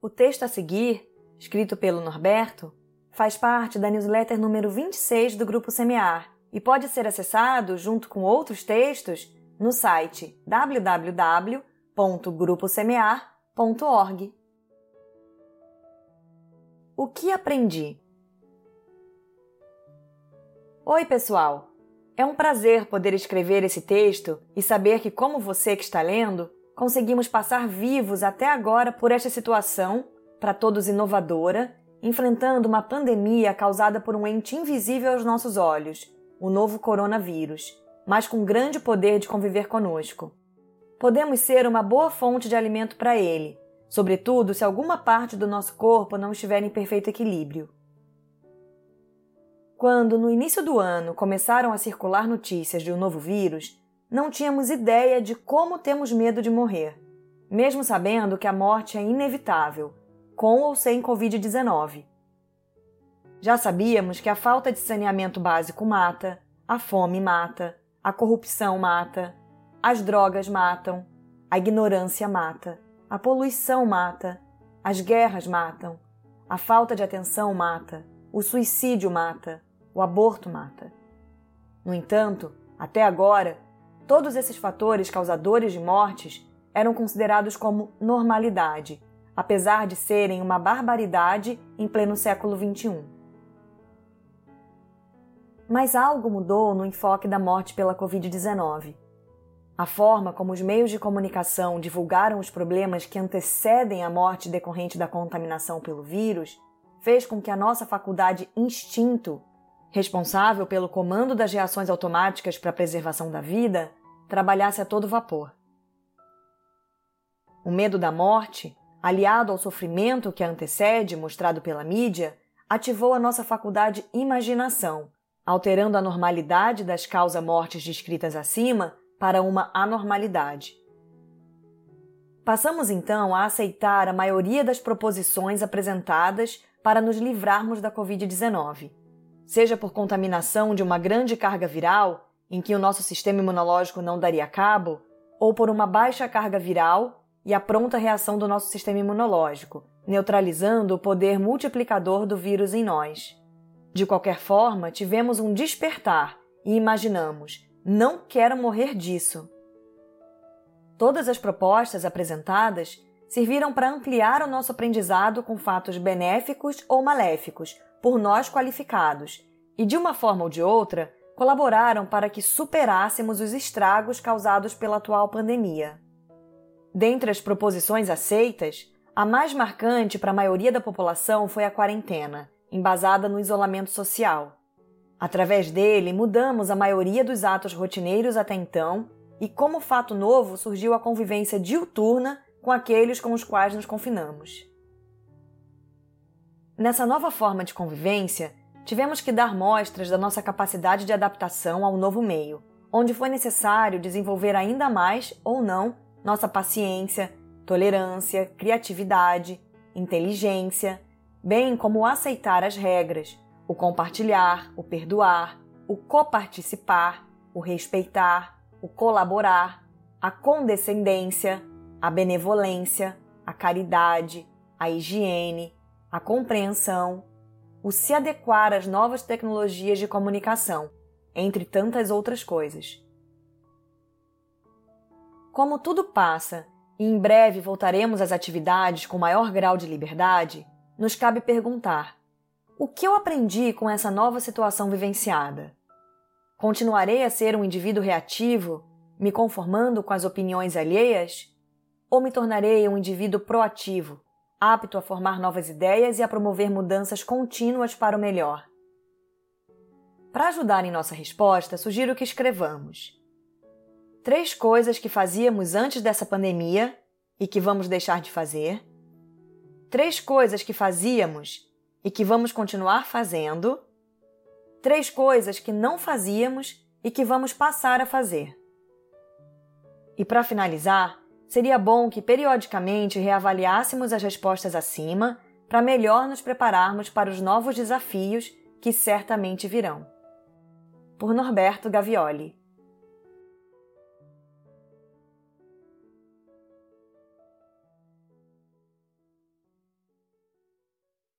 O texto a seguir, escrito pelo Norberto, faz parte da newsletter número 26 do Grupo Semear e pode ser acessado, junto com outros textos, no site www.gruposemear.org. O que aprendi? Oi, pessoal! É um prazer poder escrever esse texto e saber que, como você que está lendo, conseguimos passar vivos até agora por esta situação, para todos inovadora, enfrentando uma pandemia causada por um ente invisível aos nossos olhos, o novo coronavírus, mas com grande poder de conviver conosco. Podemos ser uma boa fonte de alimento para ele, sobretudo se alguma parte do nosso corpo não estiver em perfeito equilíbrio. Quando, no início do ano, começaram a circular notícias de um novo vírus, não tínhamos ideia de como temos medo de morrer, mesmo sabendo que a morte é inevitável, com ou sem Covid-19. Já sabíamos que a falta de saneamento básico mata, a fome mata, a corrupção mata, as drogas matam, a ignorância mata, a poluição mata, as guerras matam, a falta de atenção mata, o suicídio mata, o aborto mata. No entanto, até agora, Todos esses fatores causadores de mortes eram considerados como normalidade, apesar de serem uma barbaridade em pleno século XXI. Mas algo mudou no enfoque da morte pela Covid-19. A forma como os meios de comunicação divulgaram os problemas que antecedem a morte decorrente da contaminação pelo vírus fez com que a nossa faculdade instinto, responsável pelo comando das reações automáticas para a preservação da vida, trabalhasse a todo vapor. O medo da morte, aliado ao sofrimento que a antecede, mostrado pela mídia, ativou a nossa faculdade imaginação, alterando a normalidade das causa-mortes descritas acima para uma anormalidade. Passamos então a aceitar a maioria das proposições apresentadas para nos livrarmos da Covid-19, seja por contaminação de uma grande carga viral em que o nosso sistema imunológico não daria cabo, ou por uma baixa carga viral e a pronta reação do nosso sistema imunológico, neutralizando o poder multiplicador do vírus em nós. De qualquer forma, tivemos um despertar e imaginamos: não quero morrer disso. Todas as propostas apresentadas serviram para ampliar o nosso aprendizado com fatos benéficos ou maléficos, por nós qualificados, e de uma forma ou de outra, colaboraram para que superássemos os estragos causados pela atual pandemia. Dentre as proposições aceitas, a mais marcante para a maioria da população foi a quarentena, embasada no isolamento social. Através dele, mudamos a maioria dos atos rotineiros até então, e como fato novo surgiu a convivência diuturna com aqueles com os quais nos confinamos. Nessa nova forma de convivência, tivemos que dar mostras da nossa capacidade de adaptação ao novo meio, onde foi necessário desenvolver ainda mais ou não nossa paciência, tolerância, criatividade, inteligência, bem como aceitar as regras, o compartilhar, o perdoar, o coparticipar, o respeitar, o colaborar, a condescendência, a benevolência, a caridade, a higiene, a compreensão, o se adequar às novas tecnologias de comunicação, entre tantas outras coisas. Como tudo passa e em breve voltaremos às atividades com maior grau de liberdade, nos cabe perguntar: o que eu aprendi com essa nova situação vivenciada? Continuarei a ser um indivíduo reativo, me conformando com as opiniões alheias? Ou me tornarei um indivíduo proativo, apto a formar novas ideias e a promover mudanças contínuas para o melhor. Para ajudar em nossa resposta, sugiro que escrevamos três coisas que fazíamos antes dessa pandemia e que vamos deixar de fazer, três coisas que fazíamos e que vamos continuar fazendo, três coisas que não fazíamos e que vamos passar a fazer. E para finalizar, seria bom que periodicamente reavaliássemos as respostas acima para melhor nos prepararmos para os novos desafios que certamente virão. Por Norberto Gavioli